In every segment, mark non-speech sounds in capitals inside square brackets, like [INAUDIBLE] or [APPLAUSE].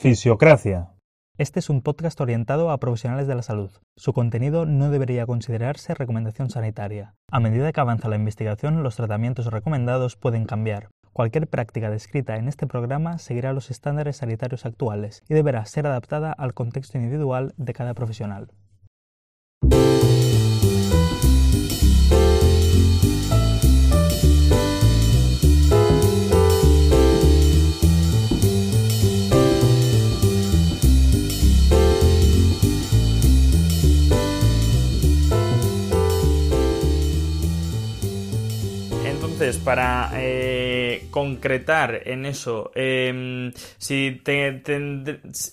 Fisiocracia. Este es un podcast orientado a profesionales de la salud. Su contenido no debería considerarse recomendación sanitaria. A medida que avanza la investigación, los tratamientos recomendados pueden cambiar. Cualquier práctica descrita en este programa seguirá los estándares sanitarios actuales y deberá ser adaptada al contexto individual de cada profesional. Entonces, para eh, concretar en eso, em, si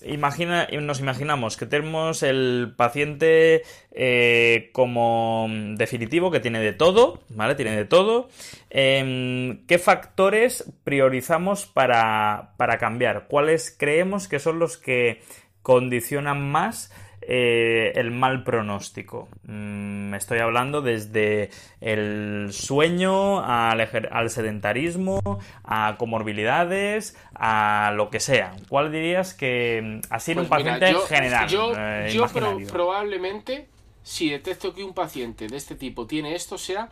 imagina, nos imaginamos que tenemos el paciente eh, como definitivo, que tiene de todo, ¿vale? Tiene de todo. Em, ¿Qué factores priorizamos para, para cambiar? ¿Cuáles creemos que son los que condicionan más eh, el mal pronóstico. Mm, estoy hablando desde el sueño al, sedentarismo, a comorbilidades, a lo que sea. ¿Cuál dirías que mm, así en un pues paciente general? Yo, eh, probablemente, si detecto que un paciente de este tipo tiene esto, sea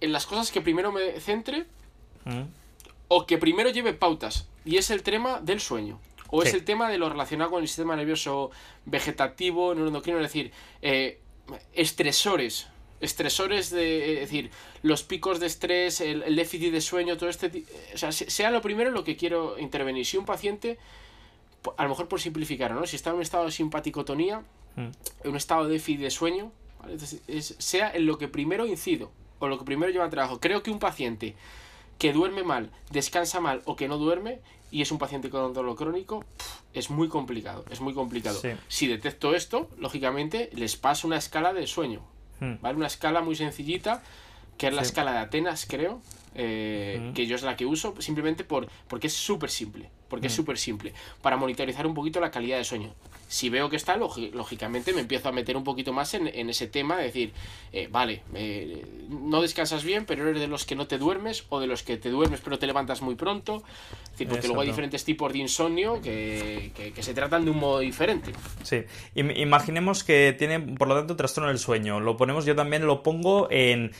en las cosas que primero me centre mm. o que primero lleve pautas. Y es el tema del sueño. O es el tema de lo relacionado con el sistema nervioso vegetativo, neuroendocrino, es decir, eh, estresores. Estresores de. Es decir, los picos de estrés, el, déficit de sueño, todo este. O sea, sea lo primero en lo que quiero intervenir. Si un paciente, a lo mejor por simplificar, ¿no? Si está en un estado de simpaticotonía, mm. en un estado de déficit de sueño, sea en lo que primero incido o lo que primero lleva al trabajo. Creo que un paciente que duerme mal, descansa mal o que no duerme y es un paciente con dolor crónico, es muy complicado, es muy complicado. Si detecto esto, lógicamente les paso una escala de sueño, hmm. ¿vale? Una escala muy sencillita, que es la escala de Atenas, creo, eh, que yo es la que uso, simplemente por, porque es súper simple, porque es hmm. súper simple, para monitorizar un poquito la calidad de sueño si veo que está, lógicamente me empiezo a meter un poquito más en, ese tema, de decir, eh, vale, eh, no descansas bien, pero eres de los que no te duermes, o de los que te duermes pero te levantas muy pronto, porque luego hay diferentes tipos de insomnio que, se tratan de un modo diferente. Sí, imaginemos que tiene, por lo tanto, trastorno del sueño. Lo ponemos, yo también lo pongo en,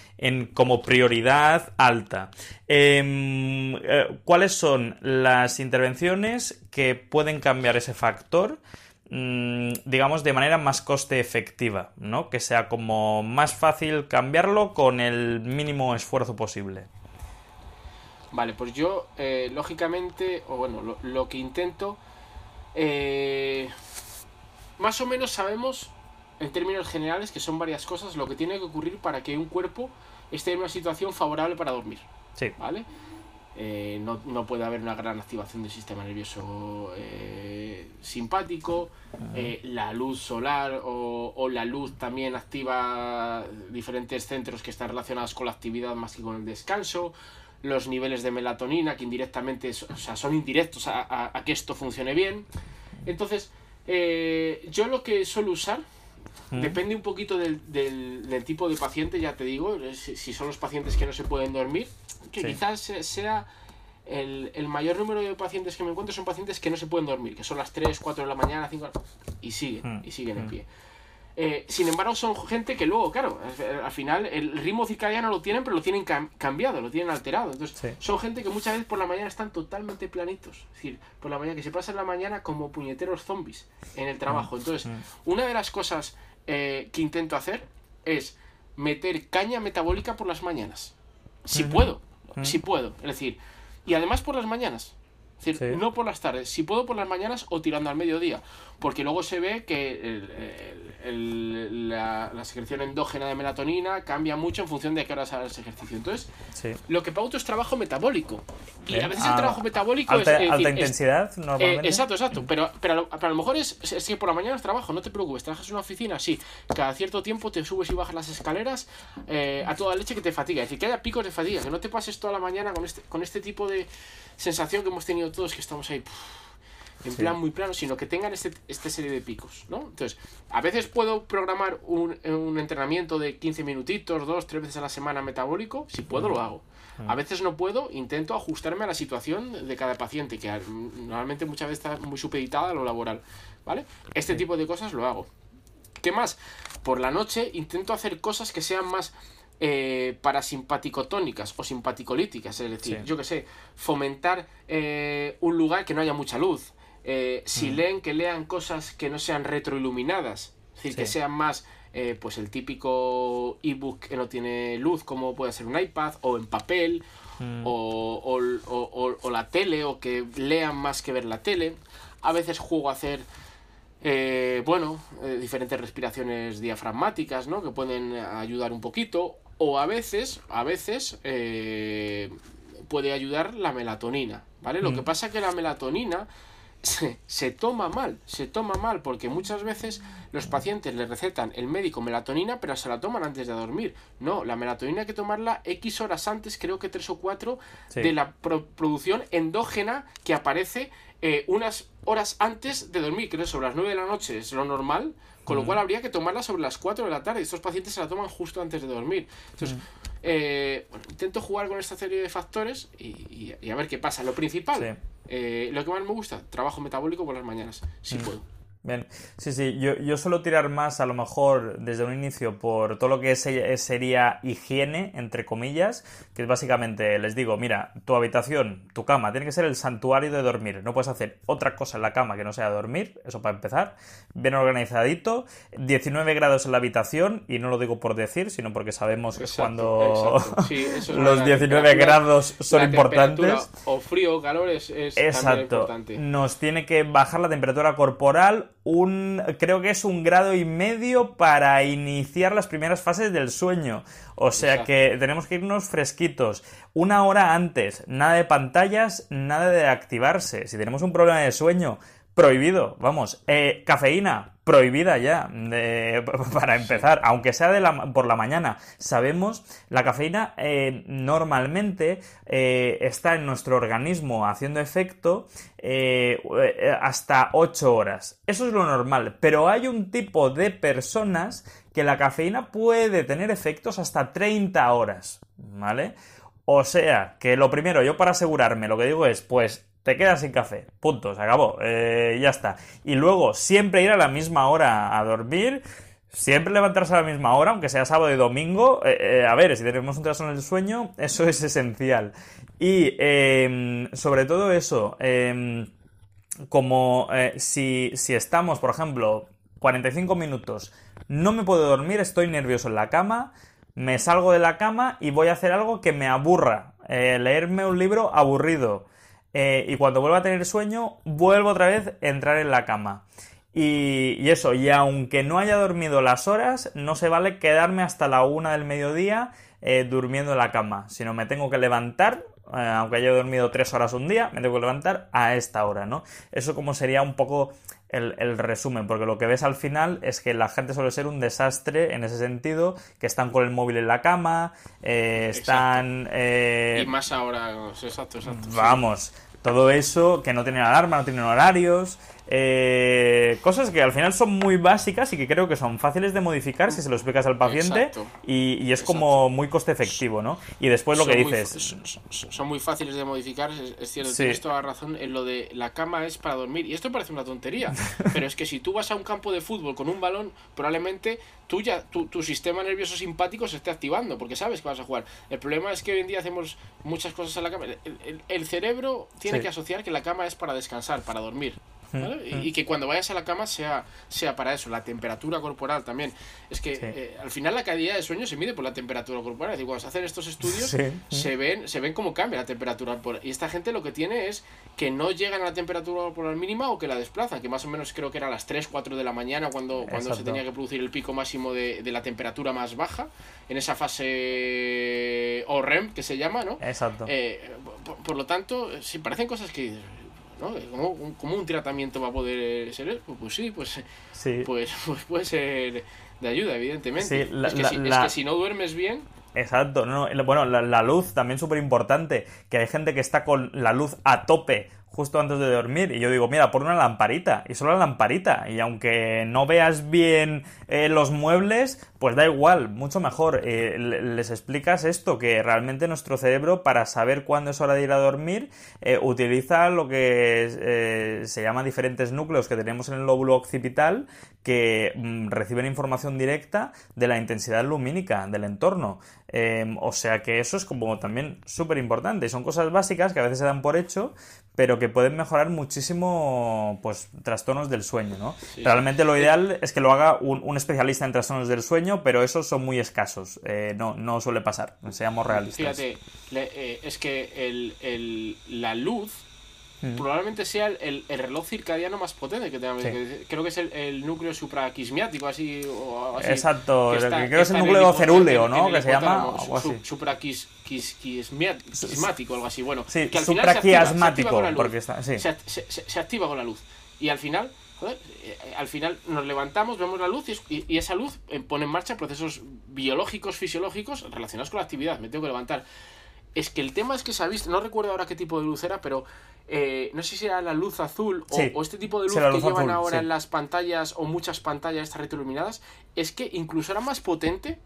como prioridad alta. Em, eh, ¿Cuáles son las intervenciones que pueden cambiar ese factor? Mm, digamos, de manera más coste efectiva, ¿no? Que sea como más fácil cambiarlo con el mínimo esfuerzo posible. Vale, pues yo, eh, lógicamente, o bueno, lo, que intento, eh, más o menos sabemos, en términos generales, que son varias cosas, lo que tiene que ocurrir para que un cuerpo esté en una situación favorable para dormir. Sí. ¿Vale? Eh, no, puede haber una gran activación del sistema nervioso eh, simpático, eh, la luz solar o, la luz también activa diferentes centros que están relacionados con la actividad más que con el descanso, los niveles de melatonina que indirectamente son indirectos a, que esto funcione bien. Entonces, yo lo que suelo usar Depende un poquito del, del, tipo de paciente, ya te digo, si, son los pacientes que no se pueden dormir, que quizás sea el, el, mayor número de pacientes que me encuentro son pacientes que no se pueden dormir, que son las 3, 4 de la mañana, 5 y siguen, y siguen en pie. Eh, sin embargo, son gente que luego, claro, al final el ritmo circadiano lo tienen, pero lo tienen cambiado, lo tienen alterado. Entonces, son gente que muchas veces por la mañana están totalmente planitos. Es decir, por la mañana, que se pasan la mañana como puñeteros zombies en el trabajo. Entonces, una de las cosas eh, que intento hacer es meter caña metabólica por las mañanas. Si puedo, si puedo. Es decir, y además por las mañanas. Es decir, no por las tardes, si puedo por las mañanas o tirando al mediodía. Porque luego se ve que la, secreción endógena de melatonina cambia mucho en función de qué horas hagas ejercicio. Entonces, lo que pauto es trabajo metabólico. Y a veces el trabajo metabólico es. Alta intensidad, eh, normalmente. exacto, exacto. Pero, pero, a, lo, mejor es, es, que por la mañana es trabajo, no te preocupes. Trabajas en una oficina, sí. Cada cierto tiempo te subes y bajas las escaleras eh, a toda leche que te fatiga. Es decir, que haya picos de fatiga. Que no te pases toda la mañana con este, con este tipo de sensación que hemos tenido todos que estamos ahí en plan muy plano, sino que tengan este, este serie de picos, ¿no? Entonces, a veces puedo programar un, un entrenamiento de 15 minutitos, dos, tres veces a la semana metabólico, si puedo lo hago. A veces no puedo, intento ajustarme a la situación de cada paciente, que normalmente muchas veces está muy supeditada a lo laboral, ¿vale? Este tipo de cosas lo hago. ¿Qué más? Por la noche intento hacer cosas que sean más eh, parasimpaticotónicas o simpaticolíticas, es decir, yo que sé, fomentar eh, un lugar que no haya mucha luz. Eh, si mm. leen, que lean cosas que no sean retroiluminadas, es decir, que sean más eh, pues el típico ebook que no tiene luz, como puede ser un iPad, o en papel, mm. o, o, la tele, o que lean más que ver la tele. A veces juego a hacer, eh, bueno, eh, diferentes respiraciones diafragmáticas, ¿no? Que pueden ayudar un poquito. O a veces, a veces, puede ayudar la melatonina, ¿vale? Lo que mm. pasa es que la melatonina se, toma mal, se toma mal, porque muchas veces los pacientes les recetan el médico melatonina, pero se la toman antes de dormir. No, la melatonina hay que tomarla X horas antes, creo que 3 o 4, de la producción endógena que aparece eh, unas horas antes de dormir, creo sobre las 9 de la noche es lo normal, con lo cual habría que tomarla sobre las 4 de la tarde. Estos pacientes se la toman justo antes de dormir. Entonces, eh, intento jugar con esta serie de factores y, a ver qué pasa. Lo principal, eh, lo que más me gusta, trabajo metabólico por las mañanas, si puedo. Bien, sí, sí, yo, yo suelo tirar más a lo mejor desde un inicio por todo lo que sería higiene, entre comillas, que es básicamente, les digo, mira, tu habitación, tu cama, tiene que ser el santuario de dormir, no puedes hacer otra cosa en la cama que no sea dormir, eso para empezar, bien organizadito, 19 grados en la habitación, y no lo digo por decir, sino porque sabemos que cuando [LAUGHS] los 19 grados son importantes. O frío o calor es, es exacto. importante. Nos tiene que bajar la temperatura corporal un, creo que es un grado y medio para iniciar las primeras fases del sueño. O sea que tenemos que irnos fresquitos. Una hora antes, nada de pantallas, nada de activarse. Si tenemos un problema de sueño, prohibido, vamos. Eh, cafeína, prohibida ya, [LAUGHS] para empezar, aunque sea de la, por la mañana. Sabemos, la cafeína eh, normalmente eh, está en nuestro organismo haciendo efecto hasta 8 horas. Eso es lo normal, pero hay un tipo de personas que la cafeína puede tener efectos hasta 30 horas, ¿vale? O sea, que lo primero, yo para asegurarme, lo que digo es, pues te quedas sin café. Punto, se acabó. Eh, ya está. Y luego, siempre ir a la misma hora a dormir. Siempre levantarse a la misma hora, aunque sea sábado y domingo. Eh, eh, a ver, si tenemos un trastorno del sueño, [LAUGHS] eso es esencial. Y em, sobre todo eso, em, como si, si estamos, por ejemplo, 45 minutos, no me puedo dormir, estoy nervioso en la cama, me salgo de la cama y voy a hacer algo que me aburra. leerme un libro aburrido. Eh, y cuando vuelvo a tener sueño, vuelvo otra vez a entrar en la cama. Y, eso, y aunque no haya dormido las horas, no se vale quedarme hasta la una del mediodía eh, durmiendo en la cama, sino me tengo que levantar, eh, aunque haya dormido tres horas un día, me tengo que levantar a esta hora, ¿no? Eso como sería un poco el, resumen, porque lo que ves al final es que la gente suele ser un desastre en ese sentido, que están con el móvil en la cama, están... y más ahora, exacto, exacto. Vamos. Todo eso, que no tienen alarma, no tienen horarios, eh, cosas que al final son muy básicas y que creo que son fáciles de modificar si se lo explicas al paciente y, es como muy coste efectivo, ¿no? Y después lo que dices... son, muy fáciles de modificar, es, cierto, tienes toda la razón en lo de la cama es para dormir. Y esto parece una tontería, [LAUGHS] pero es que si tú vas a un campo de fútbol con un balón, probablemente tú ya, tu, tu sistema nervioso simpático se esté activando porque sabes que vas a jugar. El problema es que hoy en día hacemos muchas cosas en la cama. El, cerebro tiene que asociar que la cama es para descansar, para dormir. Y, que cuando vayas a la cama sea, sea para eso, la temperatura corporal también. Es que eh, al final la calidad de sueño se mide por la temperatura corporal. Es decir, cuando se hacen estos estudios se ven se ven cómo cambia la temperatura corporal. Y esta gente lo que tiene es que no llegan a la temperatura corporal mínima o que la desplazan, que más o menos creo que era a las 3, 4 de la mañana cuando, cuando se tenía que producir el pico máximo de, de la temperatura más baja, en esa fase o REM que se llama, ¿no? Exacto. Eh, por, lo tanto, si parecen cosas que ¿Cómo, un tratamiento va a poder ser? Pues, pues sí, pues, sí. Pues, pues puede ser de ayuda, evidentemente. es, que si, no duermes bien... Exacto, no, bueno, la, luz también súper importante, que hay gente que está con la luz a tope justo antes de dormir y yo digo, mira, pon una lamparita y solo la lamparita y aunque no veas bien eh, los muebles, pues da igual, mucho mejor. Eh, les explicas esto, que realmente nuestro cerebro para saber cuándo es hora de ir a dormir eh, utiliza lo que se llama diferentes núcleos que tenemos en el lóbulo occipital que mm, reciben información directa de la intensidad lumínica del entorno. Em, o sea que eso es como también súper importante. Son cosas básicas que a veces se dan por hecho, pero que pueden mejorar muchísimo pues trastornos del sueño, ¿no? Realmente lo ideal es que lo haga un, especialista en trastornos del sueño, pero esos son muy escasos. Eh, no, no suele pasar, seamos realistas. Fíjate, eh, es que el, la luz probablemente sea el, reloj circadiano más potente que tenemos. Creo que es el, núcleo supraquismiático, así. O así Exacto, que creo que es el núcleo cerúleo, ¿no? que se llama. Supraquismático, algo así. Bueno, que al final se activa, con la luz. Porque está, se, se, activa con la luz. Y al final. Joder, eh, al final nos levantamos, vemos la luz y, y, esa luz eh, pone en marcha procesos biológicos, fisiológicos relacionados con la actividad. Me tengo que levantar. Es que el tema es que se ha visto, no recuerdo ahora qué tipo de luz era, pero eh, no sé si era la luz azul o, este tipo de luz, que llevan ahora en las pantallas o muchas pantallas estas retroiluminadas, es que incluso era más potente.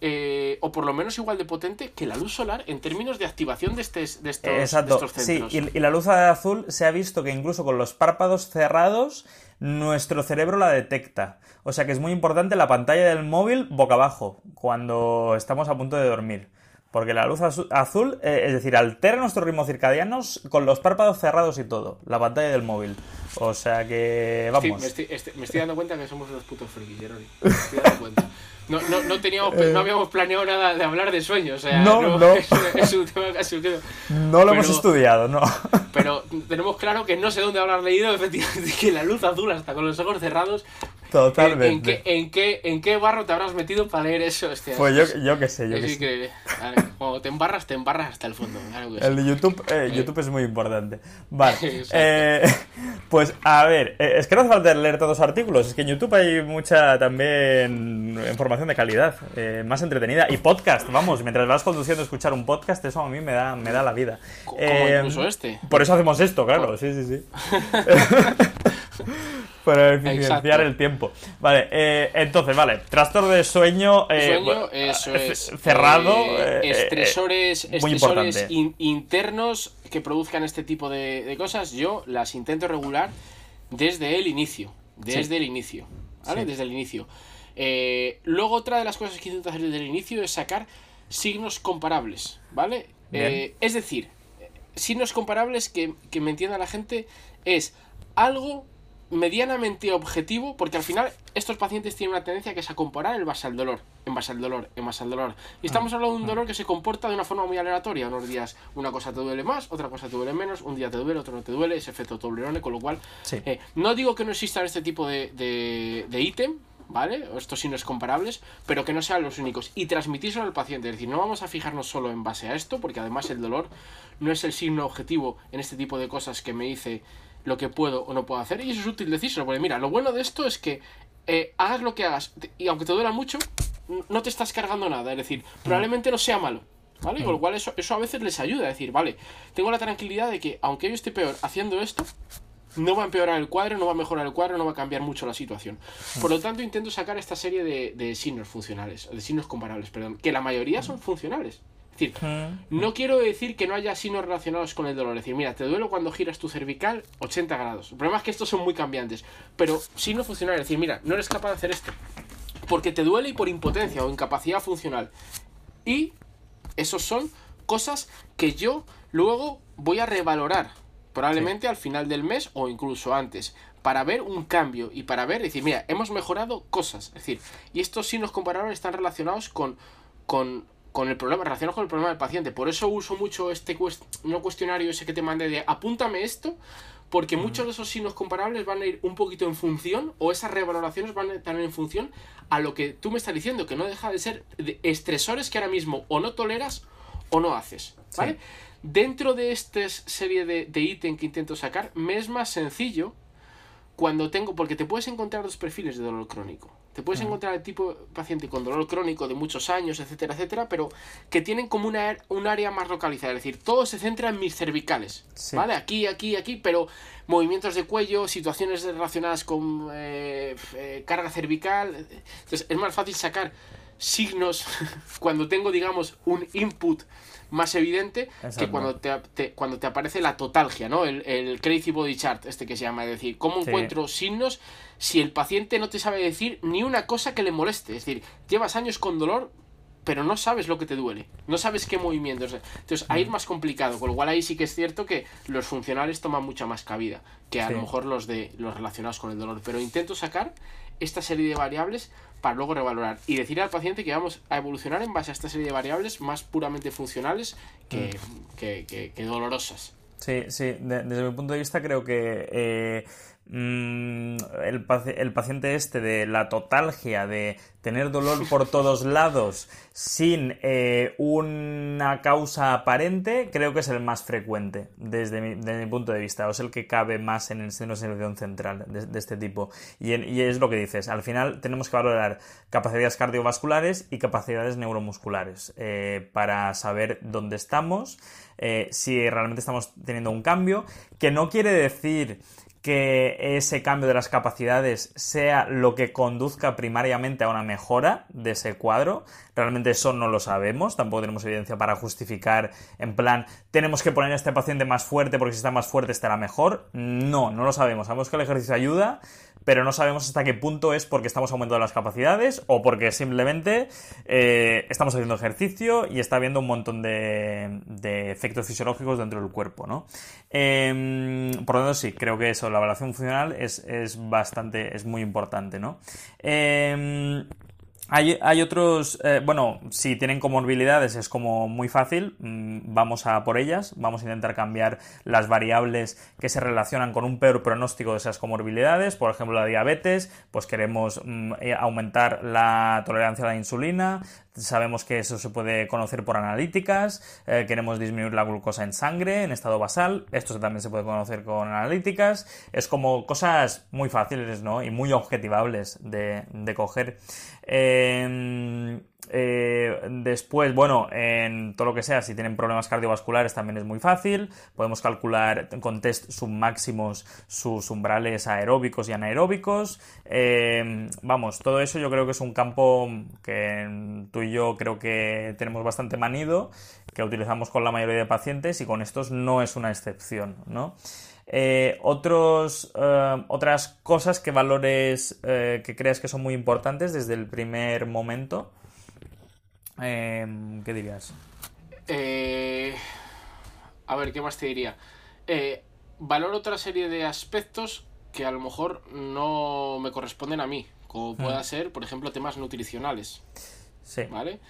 Eh, o por lo menos igual de potente que la luz solar en términos de activación de, este, de, estos, Exacto. centros. Sí, y, la luz azul se ha visto que incluso con los párpados cerrados, nuestro cerebro la detecta. O sea que es muy importante la pantalla del móvil boca abajo cuando estamos a punto de dormir. Porque la luz azul, eh, es decir, altera nuestros ritmos circadianos con los párpados cerrados y todo, la pantalla del móvil. O sea que, vamos. me, estoy, dando cuenta que somos unos putos frikis, Jeroni. Me estoy dando cuenta. [LAUGHS] No, no, no, teníamos, no eh. habíamos planeado nada de hablar de sueños. O sea, no, no. [LAUGHS] Es, un tema casi No lo hemos estudiado, no. Pero tenemos claro que no sé dónde habrás leído, [LAUGHS] efectivamente, que la luz azul, hasta con los ojos cerrados, Totalmente. ¿En qué, en, qué, ¿En qué barro te habrás metido para leer eso? pues yo, yo qué sé, yo es qué increíble. cuando te embarras, te embarras hasta el fondo. el de YouTube, eh, eh. YouTube es muy importante. Vale. [LAUGHS] eh, pues a ver, eh, es que no hace falta leer todos los artículos, es que en YouTube hay mucha también información de calidad, más entretenida. Y podcast, vamos, mientras vas conduciendo escuchar un podcast, eso a mí me da, me da la vida. Como incluso este. Por eso hacemos esto, claro, sí, sí, sí. [LAUGHS] para eficienciar el tiempo. Vale, eh, entonces, vale, trastorno de sueño, eh, eso es. cerrado. Eh, estresores estresores internos que produzcan este tipo de, cosas, yo las intento regular desde el inicio. Desde el inicio. ¿Vale? Desde el inicio. Luego, otra de las cosas que intento hacer desde el inicio es sacar signos comparables. ¿Vale? es decir, signos comparables que, que me entienda la gente es algo medianamente objetivo, porque al final estos pacientes tienen una tendencia que es a comparar el base al dolor, en base al dolor, en base al dolor. Y estamos hablando de un dolor que se comporta de una forma muy aleatoria. Unos días una cosa te duele más, otra cosa te duele menos, un día te duele, otro no te duele, ese efecto Toblerone, con lo cual eh, no digo que no existan este tipo de, de, ítem, ¿vale? Estos signos comparables, pero que no sean los únicos. Y transmitírselo al paciente. Es decir, no vamos a fijarnos solo en base a esto, porque además el dolor no es el signo objetivo en este tipo de cosas que me dice lo que puedo o no puedo hacer. Y eso es útil decírselo, porque mira, lo bueno de esto es que eh, hagas lo que hagas, y aunque te duela mucho, no te estás cargando nada. Es decir, probablemente no sea malo. ¿Vale? Con lo cual eso, eso a veces les ayuda a decir, vale, tengo la tranquilidad de que aunque yo esté peor haciendo esto, no va a empeorar el cuadro, no va a mejorar el cuadro, no va a cambiar mucho la situación. Por lo tanto, intento sacar esta serie de, de signos funcionales, de signos comparables, perdón, que la mayoría son funcionales decir, no quiero decir que no haya signos relacionados con el dolor. Es decir, mira, te duele cuando giras tu cervical 80 grados. El problema es que estos son muy cambiantes. Pero no funciona Es decir, mira, no eres capaz de hacer esto. Porque te duele y por impotencia o incapacidad funcional. Y esos son cosas que yo luego voy a revalorar. Probablemente al final del mes o incluso antes. Para ver un cambio y para ver, decir, mira, hemos mejorado cosas. Es decir, y estos signos comparables están relacionados con, con con el problema, relacionado con el problema del paciente. Por eso uso mucho este no cuestionario ese que te mandé de apúntame esto, porque muchos de esos signos comparables van a ir un poquito en función, o esas revaloraciones van a estar en función a lo que tú me estás diciendo, que no deja de ser estresores que ahora mismo o no toleras o no haces. ¿Vale? Dentro de esta serie de, de ítem que intento sacar, me es más sencillo cuando tengo, porque te puedes encontrar dos perfiles de dolor crónico Te puedes encontrar el tipo de paciente con dolor crónico de muchos años, etcétera, etcétera, pero que tienen como una, un área más localizada. Es decir, todo se centra en mis cervicales. ¿Vale? Aquí, aquí, aquí, pero movimientos de cuello, situaciones relacionadas con eh, eh, carga cervical. Entonces, es más fácil sacar signos [LAUGHS] cuando tengo, digamos, un input más evidente que cuando te, cuando te aparece la totalgia, ¿no? El, el, Crazy Body Chart, este que se llama. Es decir, ¿cómo encuentro signos si el paciente no te sabe decir ni una cosa que le moleste? Es decir, llevas años con dolor, pero no sabes lo que te duele, no sabes qué movimientos. Entonces ahí es mm. más complicado, con lo cual ahí sí que es cierto que los funcionales toman mucha más cabida que a lo mejor los de los relacionados con el dolor. Pero intento sacar esta serie de variables para luego revalorar y decir al paciente que vamos a evolucionar en base a esta serie de variables más puramente funcionales que, mm. que, que, dolorosas. Sí, sí, desde mi punto de vista creo que eh, Mm, el, paciente este de la totalgia, de tener dolor por todos lados sin eh, una causa aparente, creo que es el más frecuente desde mi, punto de vista, o es el que cabe más en el seno de central de, este tipo. Y, es lo que dices, al final tenemos que valorar capacidades cardiovasculares y capacidades neuromusculares eh, para saber dónde estamos, eh, si realmente estamos teniendo un cambio, que no quiere decir que ese cambio de las capacidades sea lo que conduzca primariamente a una mejora de ese cuadro. Realmente eso no lo sabemos, tampoco tenemos evidencia para justificar en plan, tenemos que poner a este paciente más fuerte porque si está más fuerte estará mejor. No, no lo sabemos. Sabemos que el ejercicio ayuda, pero no sabemos hasta qué punto es porque estamos aumentando las capacidades o porque simplemente eh, estamos haciendo ejercicio y está habiendo un montón de, efectos fisiológicos dentro del cuerpo, ¿no? Em, por lo tanto, sí, creo que eso, la evaluación funcional es, bastante, es muy importante, ¿no? Em, hay, otros, eh, bueno, si tienen comorbilidades es como muy fácil, mm, vamos a por ellas, vamos a intentar cambiar las variables que se relacionan con un peor pronóstico de esas comorbilidades, por ejemplo la diabetes, pues queremos mm, eh, aumentar la tolerancia a la insulina, sabemos que eso se puede conocer por analíticas, eh, queremos disminuir la glucosa en sangre en estado basal, esto también se puede conocer con analíticas, es como cosas muy fáciles ¿no? y muy objetivables de, coger. Em, eh, después, bueno, en todo lo que sea, si tienen problemas cardiovasculares también es muy fácil. Podemos calcular con test submáximos sus umbrales aeróbicos y anaeróbicos. Em, vamos, todo eso yo creo que es un campo que tú y yo creo que tenemos bastante manido, que utilizamos con la mayoría de pacientes y con estos no es una excepción, ¿no? Eh, otros, eh, otras cosas que valores eh, que creas que son muy importantes desde el primer momento. ¿Qué dirías? a ver, ¿qué más te diría? valoro otra serie de aspectos que a lo mejor no me corresponden a mí, como pueda mm. ser, por ejemplo, temas nutricionales. Sí. ¿Vale?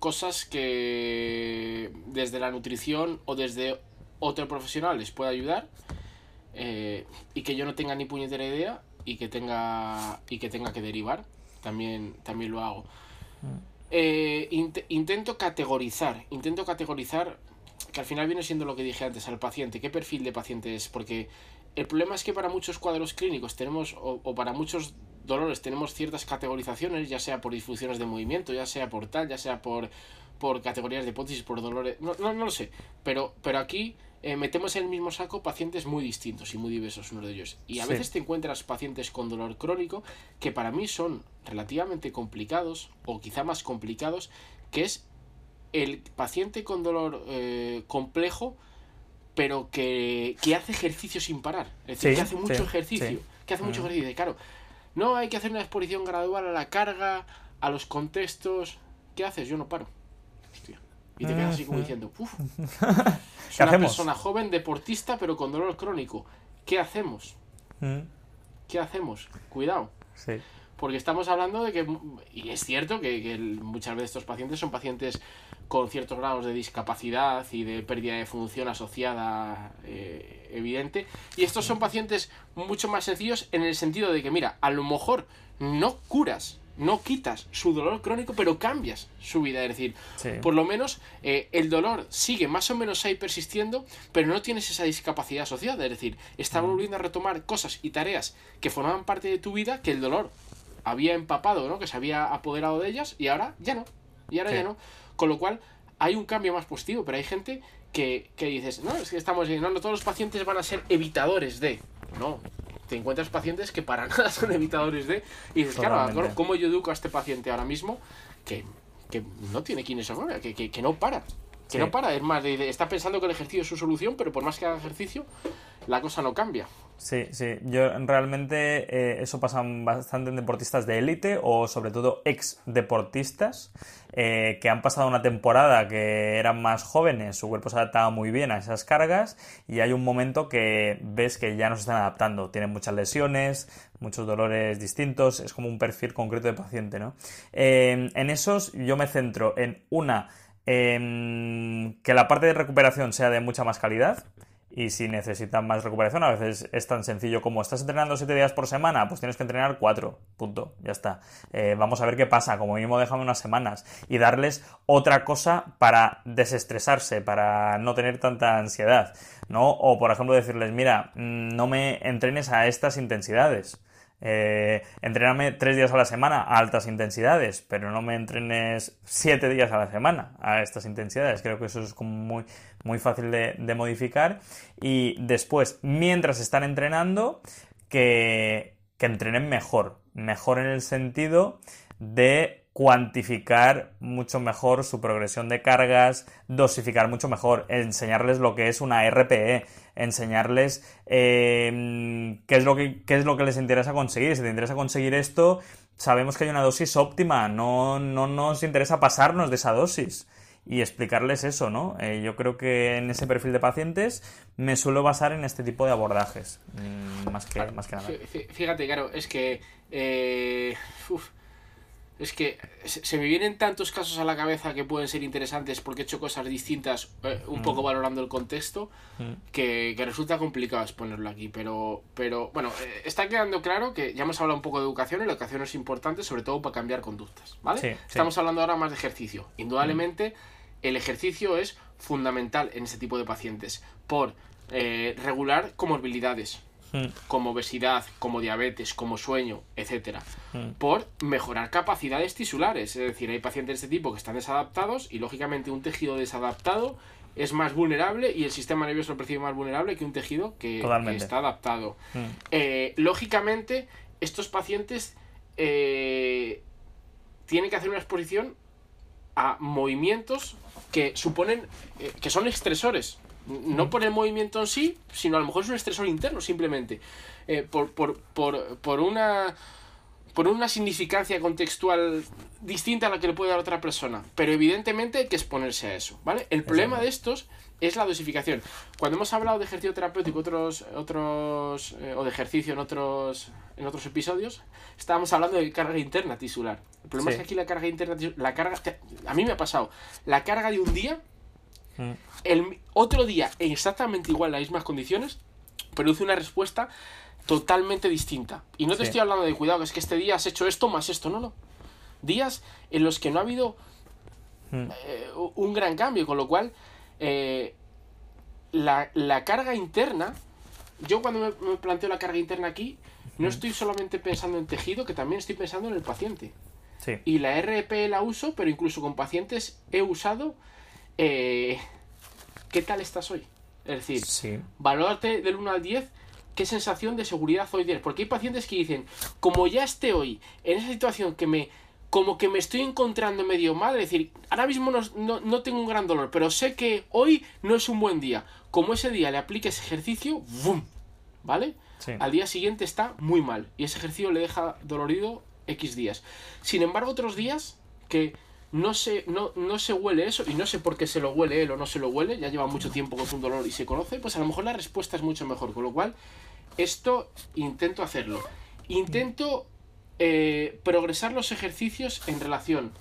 cosas que desde la nutrición o desde otro profesional les pueda ayudar eh, y que yo no tenga ni puñetera idea y que tenga y que tenga que derivar también también lo hago. Mm. eh, intento categorizar intento categorizar que al final viene siendo lo que dije antes al paciente. Qué perfil de paciente es porque el problema es que para muchos cuadros clínicos tenemos o, o para muchos dolores tenemos ciertas categorizaciones ya sea por disfunciones de movimiento ya sea por tal ya sea por por categorías de hipótesis por dolores no, no, no lo sé. Pero pero aquí eh, metemos en el mismo saco pacientes muy distintos y muy diversos uno de ellos. Y a veces te encuentras pacientes con dolor crónico que para mí son relativamente complicados o quizá más complicados, que es el paciente con dolor eh, complejo pero que, hace ejercicio sin parar. Es decir, que hace mucho ejercicio. Que hace mucho ejercicio. claro, no hay que hacer una exposición gradual a la carga, a los contextos. ¿Qué haces? Yo no paro. Hostia. Y te quedas así como diciendo, uff. [LAUGHS] Es una persona joven, deportista, pero con dolor crónico. ¿Qué hacemos? Mm. ¿Qué hacemos? Cuidado. Sí. Porque estamos hablando de que, y es cierto que, muchas veces estos pacientes son pacientes con ciertos grados de discapacidad y de pérdida de función asociada eh, evidente. Y estos son pacientes mucho más sencillos en el sentido de que, mira, a lo mejor no curas no quitas su dolor crónico, pero cambias su vida. Es decir, por lo menos eh, el dolor sigue más o menos ahí persistiendo, pero no tienes esa discapacidad asociada. Es decir, está mm. volviendo a retomar cosas y tareas que formaban parte de tu vida que el dolor había empapado, ¿no? Que se había apoderado de ellas y ahora ya no. Y ahora ya no. Con lo cual, hay un cambio más positivo, pero hay gente que, que dices, no, es que estamos, no, no todos los pacientes van a ser evitadores de. No, te encuentras pacientes que para [LAUGHS] nada son evitadores de. Y dices, claro, ¿cómo yo educo a este paciente ahora mismo que, que no tiene kinesiología, que, que, que no para? Que no para, es más, está pensando que el ejercicio es su solución, pero por más que haga ejercicio, la cosa no cambia. Sí, sí. Yo realmente eh, eso pasa bastante en deportistas de élite o sobre todo ex deportistas eh, que han pasado una temporada que eran más jóvenes, su cuerpo se adaptaba muy bien a esas cargas y hay un momento que ves que ya no se están adaptando. Tienen muchas lesiones, muchos dolores distintos, es como un perfil concreto de paciente, ¿no? Eh, en esos yo me centro en una, que la parte de recuperación sea de mucha más calidad y si necesitan más recuperación, a veces es tan sencillo como estás entrenando 7 días por semana, pues tienes que entrenar 4, punto, ya está. Eh, vamos a ver qué pasa, como mínimo déjame unas semanas y darles otra cosa para desestresarse, para no tener tanta ansiedad, ¿no? O por ejemplo decirles, mira, mm, no me entrenes a estas intensidades. Eh, entrename tres días a la semana a altas intensidades, pero no me entrenes siete días a la semana a estas intensidades. Creo que eso es como muy, muy fácil de, modificar. Y después, mientras están entrenando, que, que entrenen mejor. Mejor en el sentido de cuantificar mucho mejor su progresión de cargas, dosificar mucho mejor, enseñarles lo que es una RPE, enseñarles em, qué, es lo que, qué es lo que les interesa conseguir. Si te interesa conseguir esto, sabemos que hay una dosis óptima, no, no nos interesa pasarnos de esa dosis y explicarles eso, ¿no? Eh, yo creo que en ese perfil de pacientes me suelo basar en este tipo de abordajes, más, que, más que nada. Fíjate, claro, es que... Eh, es que se me vienen tantos casos a la cabeza que pueden ser interesantes porque he hecho cosas distintas, eh, un poco mm. valorando el contexto, mm. que, resulta complicado exponerlo aquí. Pero, pero bueno, eh, está quedando claro que ya hemos hablado un poco de educación y la educación es importante, sobre todo para cambiar conductas. ¿vale? Estamos hablando ahora más de ejercicio. Indudablemente, el ejercicio es fundamental en este tipo de pacientes por eh, regular comorbilidades Hmm. como obesidad, como diabetes, como sueño, etcétera, hmm. por mejorar capacidades tisulares. Es decir, hay pacientes de este tipo que están desadaptados y lógicamente un tejido desadaptado es más vulnerable y el sistema nervioso lo percibe más vulnerable que un tejido que, está adaptado. Hmm. Eh, lógicamente, estos pacientes eh, tienen que hacer una exposición a movimientos que suponen eh, que son estresores no por el movimiento en sí, sino a lo mejor es un estresor interno simplemente. Eh, por, por, por, por, una por una significancia contextual distinta a la que le puede dar otra persona. Pero evidentemente hay que exponerse a eso, ¿vale? El problema de estos es la dosificación. Cuando hemos hablado de ejercicio terapéutico otros, otros, eh, o de ejercicio en otros, en otros episodios, estábamos hablando de carga interna tisular. El problema es que aquí la carga interna la carga, a mí me ha pasado, la carga de un día el otro día, en exactamente igual, las mismas condiciones, produce una respuesta totalmente distinta. Y no te estoy hablando de cuidado, que es que este día has hecho esto más esto, no, no. Días en los que no ha habido mm. eh, un gran cambio, con lo cual eh, la, carga interna, yo cuando me, planteo la carga interna aquí, no mm. estoy solamente pensando en tejido, que también estoy pensando en el paciente. Y la RP la uso, pero incluso con pacientes he usado eh, ¿qué tal estás hoy? Es decir, sí. valorarte del 1 al 10, ¿qué sensación de seguridad hoy tienes? Porque hay pacientes que dicen, como ya esté hoy en esa situación que me como que me estoy encontrando medio mal, es decir, ahora mismo no, tengo un gran dolor, pero sé que hoy no es un buen día. Como ese día le aplique ese ejercicio, ¡bum! ¿Vale? Al día siguiente está muy mal y ese ejercicio le deja dolorido X días. Sin embargo, otros días que no se, no, no se huele eso, y no sé por qué se lo huele él o no se lo huele, ya lleva mucho tiempo con un dolor y se conoce, pues a lo mejor la respuesta es mucho mejor. Con lo cual, esto intento hacerlo. Intento eh, progresar los ejercicios en relación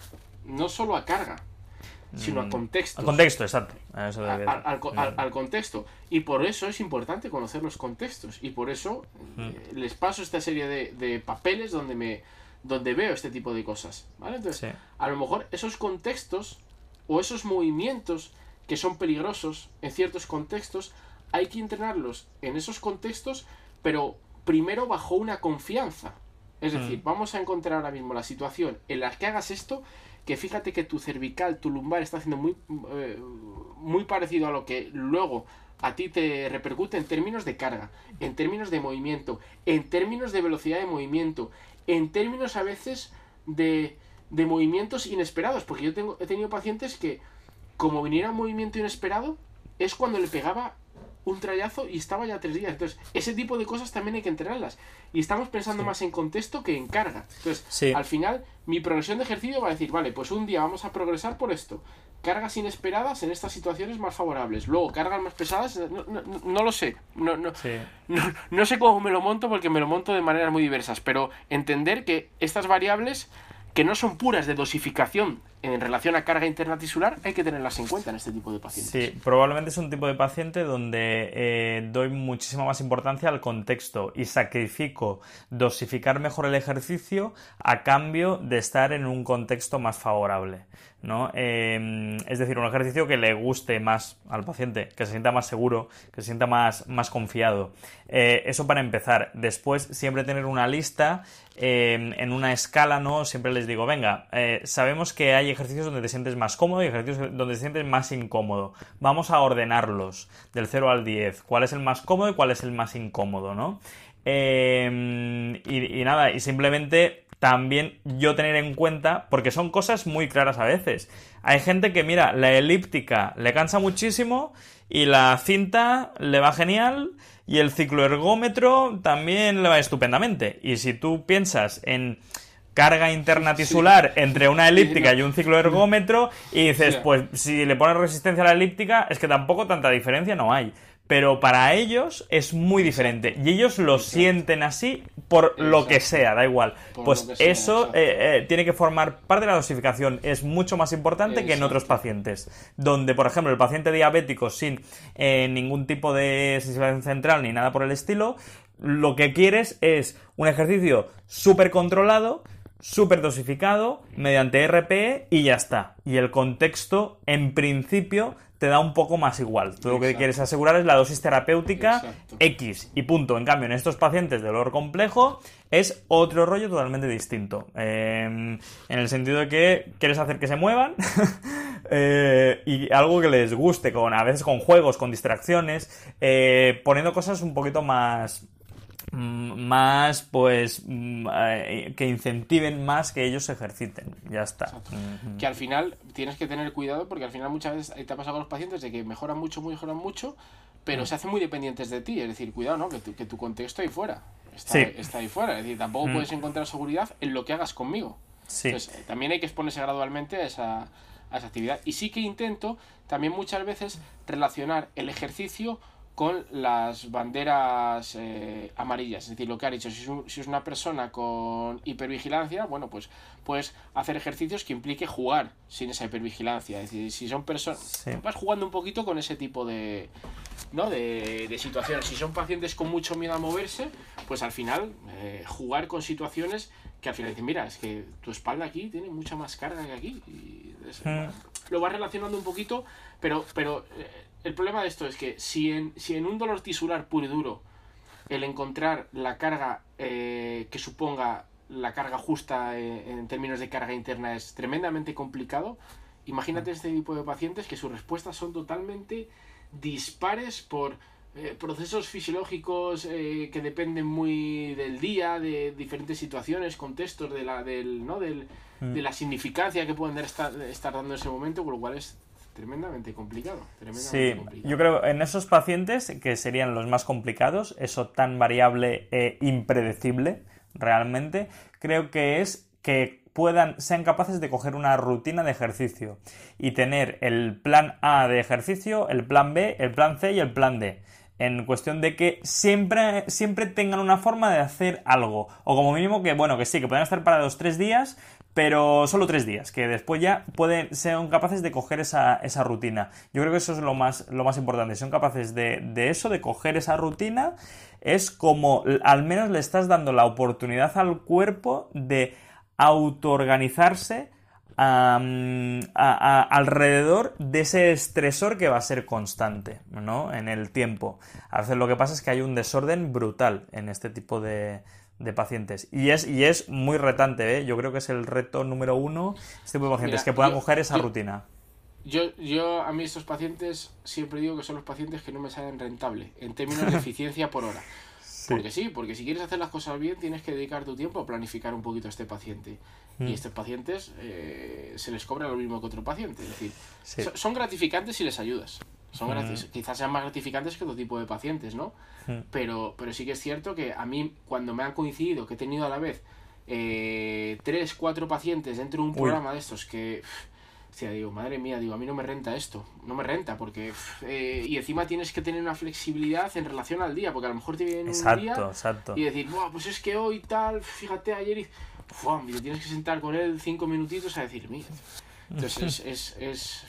no solo a carga, sino a contexto. Al contexto, exacto. al, contexto. Y por eso es importante conocer los contextos. Y por eso mm. eh, les paso esta serie de, de papeles donde me donde veo este tipo de cosas, ¿vale? Entonces, a lo mejor esos contextos o esos movimientos que son peligrosos en ciertos contextos, hay que entrenarlos en esos contextos, pero primero bajo una confianza. Es decir, mm. vamos a encontrar ahora mismo la situación en la que hagas esto, que fíjate que tu cervical, tu lumbar está haciendo muy, eh, muy parecido a lo que luego a ti te repercute en términos de carga, en términos de movimiento, en términos de velocidad de movimiento, en términos a veces de, de movimientos inesperados, porque yo tengo, he tenido pacientes que, como viniera un movimiento inesperado, es cuando le pegaba un trayazo y estaba ya tres días. Entonces, ese tipo de cosas también hay que entrenarlas. Y estamos pensando más en contexto que en carga. Entonces, al final, mi progresión de ejercicio va a decir, vale, pues un día vamos a progresar por esto. Cargas inesperadas en estas situaciones más favorables. Luego, cargas más pesadas, no, no, lo sé. No, no, no sé cómo me lo monto porque me lo monto de maneras muy diversas. Pero entender que estas variables que no son puras de dosificación en relación a carga interna tisular, hay que tenerlas en cuenta en este tipo de pacientes. Sí, probablemente es un tipo de paciente donde eh, doy muchísima más importancia al contexto y sacrifico dosificar mejor el ejercicio a cambio de estar en un contexto más favorable. ¿no? Em, es decir, un ejercicio que le guste más al paciente, que se sienta más seguro, que se sienta más, más confiado. Eh, eso para empezar. Después, siempre tener una lista em, en una escala, ¿no? Siempre les digo, venga, eh, sabemos que hay ejercicios donde te sientes más cómodo y ejercicios donde te sientes más incómodo. Vamos a ordenarlos del 0 al 10. ¿Cuál es el más cómodo y cuál es el más incómodo, ¿no? Em, y, nada, y simplemente también yo tener en cuenta, porque son cosas muy claras a veces. Hay gente que, mira, la elíptica le cansa muchísimo y la cinta le va genial y el cicloergómetro también le va estupendamente. Y si tú piensas en carga interna tisular entre una elíptica y un cicloergómetro y dices, pues si le pones resistencia a la elíptica es que tampoco tanta diferencia no hay. Pero para ellos es muy diferente. Y ellos lo sienten así por lo que sea, da igual. pues eso eh, eh, tiene que formar parte de la dosificación, es mucho más importante que en otros pacientes, donde por ejemplo el paciente diabético sin eh, ningún tipo de sensibilización central ni nada por el estilo, lo que quieres es un ejercicio súper controlado, súper dosificado, mediante RPE y ya está. Y el contexto, en principio, te da un poco más igual. Tú lo que quieres asegurar es la dosis terapéutica X y punto. En cambio, en estos pacientes de dolor complejo es otro rollo totalmente distinto. Em, en el sentido de que quieres hacer que se muevan [LAUGHS] eh, y algo que les guste, con, a veces con juegos, con distracciones, eh, poniendo cosas un poquito más más pues mm, eh, que incentiven más que ellos se ejerciten. Ya está. Que al final tienes que tener cuidado porque al final muchas veces te ha pasado con los pacientes de que mejoran mucho mejoran mucho pero mm. se hacen muy dependientes de ti. Es decir cuidado no que tu, que tu contexto ahí fuera está, está, ahí fuera. Es decir tampoco puedes encontrar seguridad en lo que hagas conmigo. Entonces eh, también hay que exponerse gradualmente a esa, a esa actividad. Y sí que intento también muchas veces relacionar el ejercicio con las banderas eh, amarillas. Es decir, lo que ha dicho, si es, una persona con hipervigilancia, bueno, pues puedes hacer ejercicios que implique jugar sin esa hipervigilancia. Es decir, si son personas... Vas jugando un poquito con ese tipo de, ¿no? de, de situaciones. Si son pacientes con mucho miedo a moverse, pues al final eh, jugar con situaciones que al final dicen, mira, es que tu espalda aquí tiene mucha más carga que aquí. Y hmm. Lo vas relacionando un poquito, pero... pero eh, el problema de esto es que si en, si en un dolor tisular puro y duro el encontrar la carga eh, que suponga la carga justa eh, en términos de carga interna es tremendamente complicado, imagínate este tipo de pacientes que sus respuestas son totalmente dispares por eh, procesos fisiológicos que dependen muy del día, de diferentes situaciones, contextos, de la, del, ¿no? del, mm. de la significancia que pueden estar, estar dando en ese momento, con lo cual es tremendamente complicado. sí, yo creo en esos pacientes que serían los más complicados, eso tan variable e impredecible realmente, creo que es que puedan, sean capaces de coger una rutina de ejercicio y tener el plan A de ejercicio, el plan B, el plan C y el plan D en cuestión de que siempre, siempre tengan una forma de hacer algo. O como mínimo que, bueno, que sí, que puedan estar parados tres días, pero solo tres días, que después ya pueden, sean capaces de coger esa, esa rutina. Yo creo que eso es lo más, lo más importante. Son capaces de, de eso, de coger esa rutina, es como al menos le estás dando la oportunidad al cuerpo de autoorganizarse alrededor de ese estresor que va a ser constante, ¿no? En el tiempo. A veces lo que pasa es que hay un desorden brutal en este tipo de, pacientes. Y es, y es muy retante, ¿eh? Yo creo que es el reto número uno, este tipo de pacientes, que puedan coger esa rutina. Yo, yo, a mí estos pacientes siempre digo que son los pacientes que no me salen rentable en términos de [LAUGHS] eficiencia por hora. Porque sí, porque si quieres hacer las cosas bien tienes que dedicar tu tiempo a planificar un poquito a este paciente. Y mm. estos pacientes eh, se les cobra lo mismo que otro paciente. Es decir, son gratificantes si les ayudas. Son mm. Quizás sean más gratificantes que otro tipo de pacientes, ¿no? Pero, pero sí que es cierto que a mí, cuando me han coincidido, que he tenido a la vez eh, tres, cuatro pacientes dentro de un programa de estos que digo, madre mía, digo, a mí no me renta esto, no me renta, porque. Eh, y encima tienes que tener una flexibilidad en relación al día, porque a lo mejor te viene un día exacto. y decir, pues es que hoy tal, fíjate, ayer y. te tienes que sentar con él cinco minutitos a decir, mira. [LAUGHS] Entonces es, es,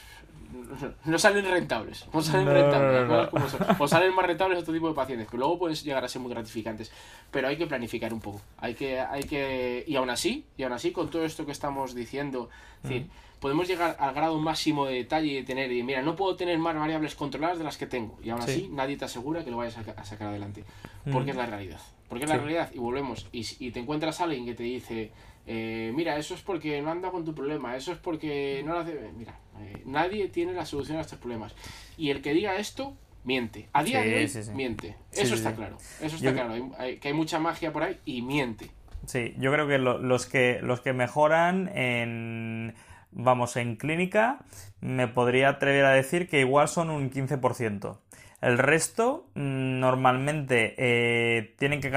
no salen rentables, no salen rentables, o salen más rentables otro tipo de pacientes, que luego pueden llegar a ser muy gratificantes, pero hay que planificar un poco, hay que, hay que, y aún así, y aún así con todo esto que estamos diciendo, es decir, podemos llegar al grado máximo de detalle de tener, y mira, no puedo tener más variables controladas de las que tengo. Y aún así, nadie te asegura que lo vayas a, sacar adelante. Porque es la realidad. Porque es la realidad. Y volvemos. Y, te encuentras a alguien que te dice, eh, mira, eso es porque no anda con tu problema, eso es porque no lo hace. Mira, eh, nadie tiene la solución a estos problemas. Y el que diga esto, miente. A día de hoy, miente. Eso está claro. Eso está claro. que hay mucha magia por ahí y miente. Sí, yo creo que los que los que mejoran en vamos, en clínica me podría atrever a decir que igual son un 15%. El resto, mm, normalmente, eh, tienen que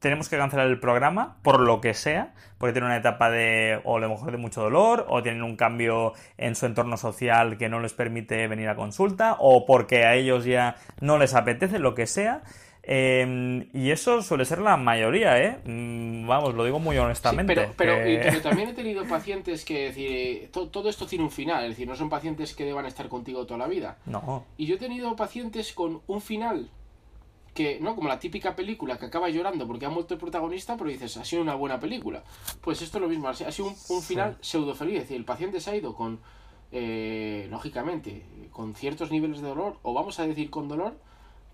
tenemos que cancelar el programa por lo que sea, porque tienen una etapa de, o a lo mejor de mucho dolor, o tienen un cambio en su entorno social que no les permite venir a consulta, o porque a ellos ya no les apetece, lo que sea. Em, y eso suele ser la mayoría, ¿eh? Mm, vamos, lo digo muy honestamente. pero, pero, también he [LAUGHS] tenido pacientes que, decir, todo esto tiene un final, es decir, no son pacientes que deban estar contigo toda la vida. No. Y yo he tenido pacientes con un final que, ¿no? Como la típica película que acaba llorando porque ha muerto el protagonista, pero dices, ha sido una buena película. Pues esto es lo mismo, ha sido un, final pseudo feliz, es decir, el paciente se ha ido con, eh, lógicamente, con ciertos niveles de dolor, o vamos a decir con dolor,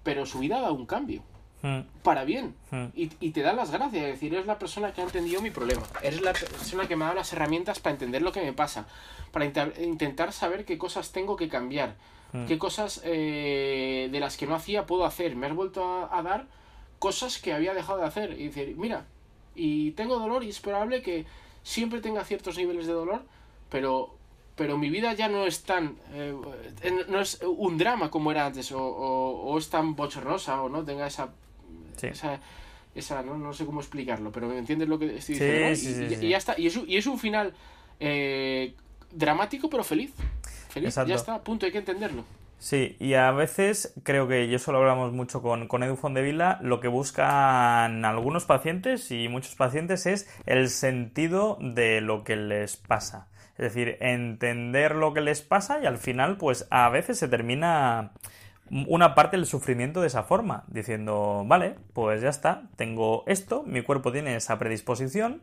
pero su vida da un cambio. Hmm. Para bien. Hmm. Y, te da las gracias. Es decir, eres la persona que ha entendido mi problema. Eres la persona que me ha dado las herramientas para entender lo que me pasa. Para intentar saber qué cosas tengo que cambiar. Hmm. Qué cosas eh, de las que no hacía puedo hacer. Me has vuelto a, a, dar cosas que había dejado de hacer. Y decir, mira, y tengo dolor y es probable que siempre tenga ciertos niveles de dolor, pero pero mi vida ya no es tan eh, no es un drama como era antes o, o, es tan bochornosa o no tenga esa esa, esa no, no, sé cómo explicarlo pero me entiendes lo que estoy diciendo y, ya está y es, y es un final eh, dramático pero feliz feliz ya está punto hay que entenderlo Sí, y a veces creo que, y eso lo hablamos mucho con, con Edu Fondevila, lo que buscan algunos pacientes y muchos pacientes es el sentido de lo que les pasa. Es decir, entender lo que les pasa y al final, pues a veces se termina una parte del sufrimiento de esa forma, diciendo, vale, pues ya está, tengo esto, mi cuerpo tiene esa predisposición,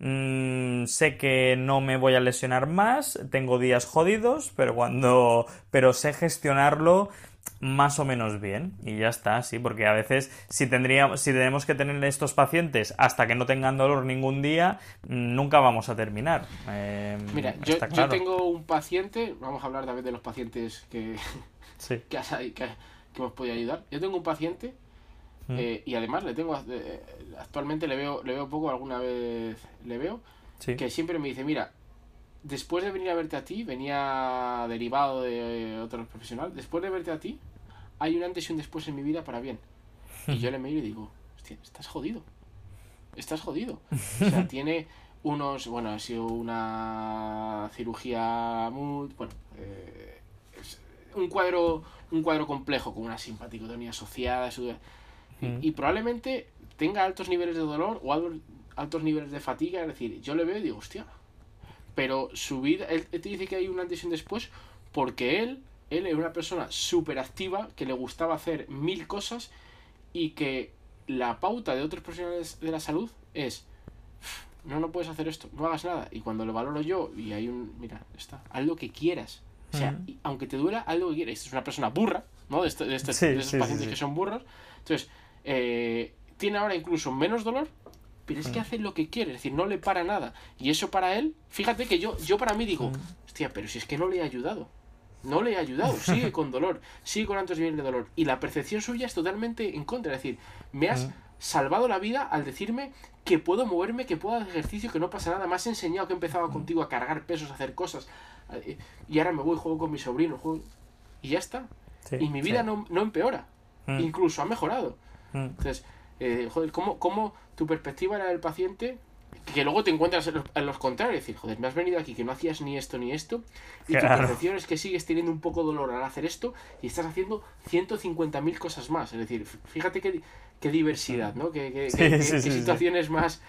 mm, sé que no me voy a lesionar más, tengo días jodidos, pero cuando, pero sé gestionarlo más o menos bien y ya está, sí, porque a veces si tendríamos, si tenemos que tener estos pacientes hasta que no tengan dolor ningún día, nunca vamos a terminar. Em, Mira, yo, tengo un paciente, vamos a hablar también de los pacientes que, que, hemos podido ayudar. Yo tengo un paciente mm. eh, y además le tengo eh, actualmente le veo, le veo poco, alguna vez le veo, que siempre me dice, mira, después de venir a verte a ti, venía derivado de otro profesional, después de verte a ti, hay un antes y un después en mi vida para bien. [LAUGHS] Y yo le miro y digo, hostia, estás jodido. Estás jodido. O sea, [LAUGHS] tiene unos, bueno, ha sido una cirugía muy, bueno, eh, un cuadro, un cuadro complejo con una simpaticotonía asociada, y, y, probablemente tenga altos niveles de dolor o altos niveles de fatiga, es decir, yo le veo y digo, hostia, pero su vida, él, te dice que hay un antes y un después porque él, él era una persona súper activa, que le gustaba hacer mil cosas y que la pauta de otros profesionales de la salud es no, no puedes hacer esto, no hagas nada. Y cuando lo valoro yo y hay un, mira, está, haz lo que quieras. O sea, aunque te duela, lo que quieras. Esta es una persona burra, ¿no? De, este, de, este, estos pacientes que son burros. Entonces, eh, tiene ahora incluso menos dolor, pero es que hace lo que quiere, es decir, no le para nada. Y eso para él, fíjate que yo, yo para mí digo, hostia, pero si es que no le he ayudado. No le he ayudado, [LAUGHS] sigue con dolor, sigue con altos niveles de dolor. Y la percepción suya es totalmente en contra. Es decir, me has salvado la vida al decirme que puedo moverme, que puedo hacer ejercicio, que no pasa nada. Me has enseñado que empezaba contigo a cargar pesos, a hacer cosas. Y ahora me voy, juego con mi sobrino, juego... y ya está. y mi vida no, empeora. Incluso ha mejorado. Entonces, eh, joder, ¿cómo, ¿cómo, tu perspectiva era del paciente que luego te encuentras en los, contrarios, decir, joder, me has venido aquí que no hacías ni esto ni esto, y tu percepción es que sigues teniendo un poco de dolor al hacer esto y estás haciendo 150.000 cosas más. Es decir, fíjate qué, qué diversidad, ¿no? Qué, situaciones más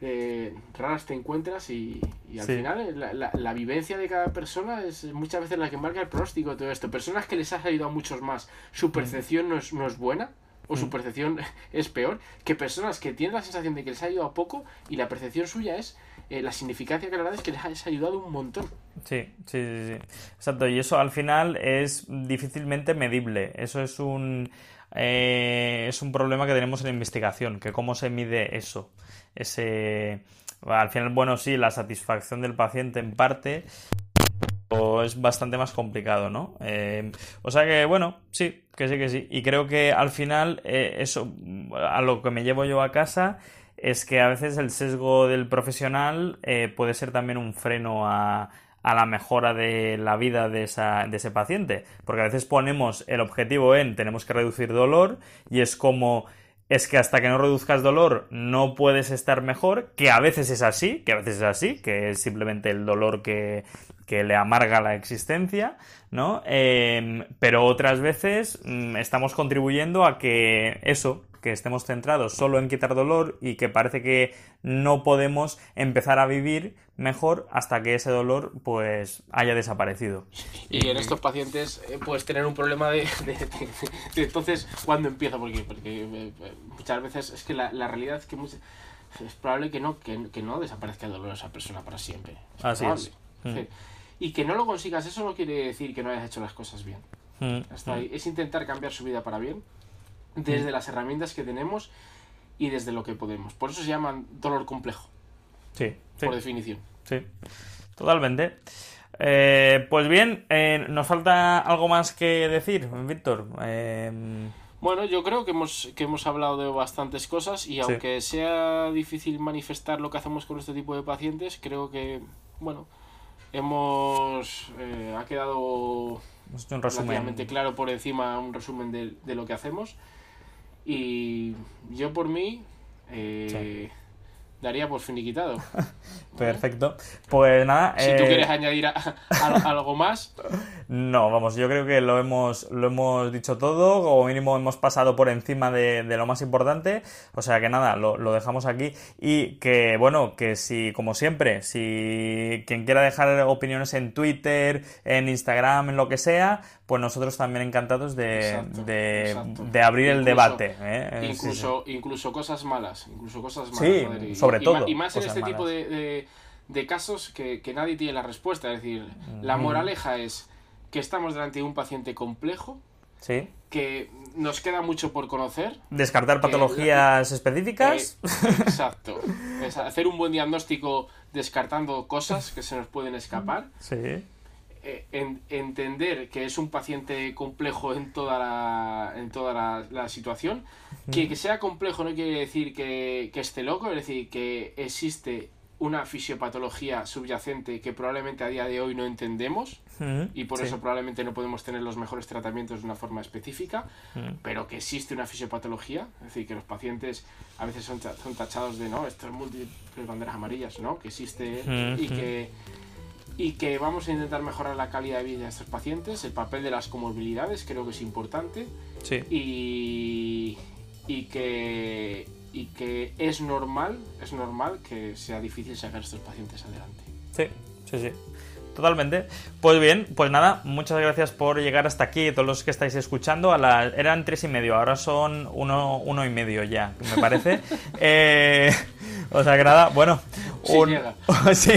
eh, raras te encuentras y, al final eh, la, la, vivencia de cada persona es muchas veces la que marca el pronóstico de todo esto. Personas que les has ayudado a muchos más, su percepción no es, no es buena o su percepción [LAUGHS] es peor que personas que tienen la sensación de que les ha ayudado poco y la percepción suya es eh, la significancia que le da es que les ha ayudado un montón. Sí, sí, sí, Exacto, y eso al final es difícilmente medible. Eso es un, eh, es un problema que tenemos en la investigación, que cómo se mide eso. Ese, al final, bueno, sí, la satisfacción del paciente en parte, es bastante más complicado, ¿no? Eh, o sea que, bueno, sí, que sí, que sí. Y creo que al final, eh, eso, a lo que me llevo yo a casa, es que a veces el sesgo del profesional eh, puede ser también un freno a, a la mejora de la vida de, esa, de ese paciente. Porque a veces ponemos el objetivo en tenemos que reducir dolor y es como es que hasta que no reduzcas dolor no puedes estar mejor, que a veces es así, que a veces es así, que es simplemente el dolor que, que le amarga la existencia, ¿no? Em, pero otras veces mm, estamos contribuyendo a que eso, que estemos centrados solo en quitar dolor y que parece que no podemos empezar a vivir mejor hasta que ese dolor pues haya desaparecido. Y en estos pacientes eh, puedes tener un problema de, [LAUGHS] entonces cuando empieza porque, porque eh, muchas veces es que la, realidad es que es probable que no que, no desaparezca el dolor de esa persona para siempre. Así es. Mm. Y que no lo consigas, eso no quiere decir que no hayas hecho las cosas bien. Mm. Es intentar cambiar su vida para bien desde las herramientas que tenemos y desde lo que podemos. Por eso se llaman dolor complejo. Sí. Por definición. Sí, totalmente. Eh, pues bien, eh, nos falta algo más que decir, Víctor. Eh, bueno, yo creo que hemos, que hemos hablado de bastantes cosas y aunque sea difícil manifestar lo que hacemos con este tipo de pacientes, creo que, bueno, hemos... ha quedado un relativamente claro por encima un resumen de, de lo que hacemos. Y yo por mí eh, daría por finiquitado. [LAUGHS] Perfecto. Pues nada. Si tú eh, quieres añadir algo más. No, vamos, yo creo que lo hemos, lo hemos dicho todo, como mínimo hemos pasado por encima de, lo más importante, o sea que nada, lo, dejamos aquí y que, bueno, que si, como siempre, si quien quiera dejar opiniones en Twitter, en Instagram, en lo que sea, pues nosotros también encantados de, de, abrir el debate. ¿eh? Incluso, incluso cosas malas, incluso cosas malas. Sí, sobre todo. Y, más en este tipo de, casos que, nadie tiene la respuesta, es decir, la moraleja es que estamos delante de un paciente complejo, sí. que nos queda mucho por conocer. Descartar patologías específicas. Eh, exacto. hacer un buen diagnóstico descartando cosas que se nos pueden escapar. Sí. Eh, entender que es un paciente complejo en toda la, en toda la, situación. Que, que, sea complejo no quiere decir que, que esté loco, es decir, que existe una fisiopatología subyacente que probablemente a día de hoy no entendemos y por eso probablemente no podemos tener los mejores tratamientos de una forma específica, pero que existe una fisiopatología, es decir, que los pacientes a veces son, son tachados de, no, estas múltiples banderas amarillas, ¿no? Que existe y que y que vamos a intentar mejorar la calidad de vida de estos pacientes, el papel de las comorbilidades creo que es importante y, y que y que es normal, es normal que sea difícil sacar a estos pacientes adelante. Sí, sí, sí. Totalmente. Pues bien, pues nada, muchas gracias por llegar hasta aquí, todos los que estáis escuchando. A la, eran tres y medio, ahora son uno, uno y medio ya, me parece. [LAUGHS] eh, O sea que nada, bueno. Sí un- llega. [LAUGHS] sí.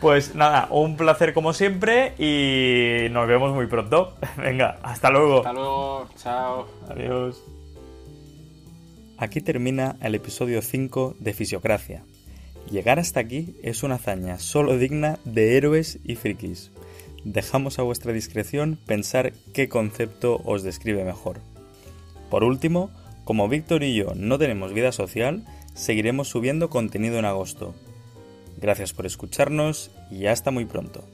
Pues nada, un placer como siempre y nos vemos muy pronto. [LAUGHS] Venga, hasta luego. Hasta luego, chao. Adiós. Aquí termina el episodio 5 de Fisiocracia. Llegar hasta aquí es una hazaña solo digna de héroes y frikis. Dejamos a vuestra discreción pensar qué concepto os describe mejor. Por último, como Víctor y yo no tenemos vida social, seguiremos subiendo contenido en agosto. Gracias por escucharnos y hasta muy pronto.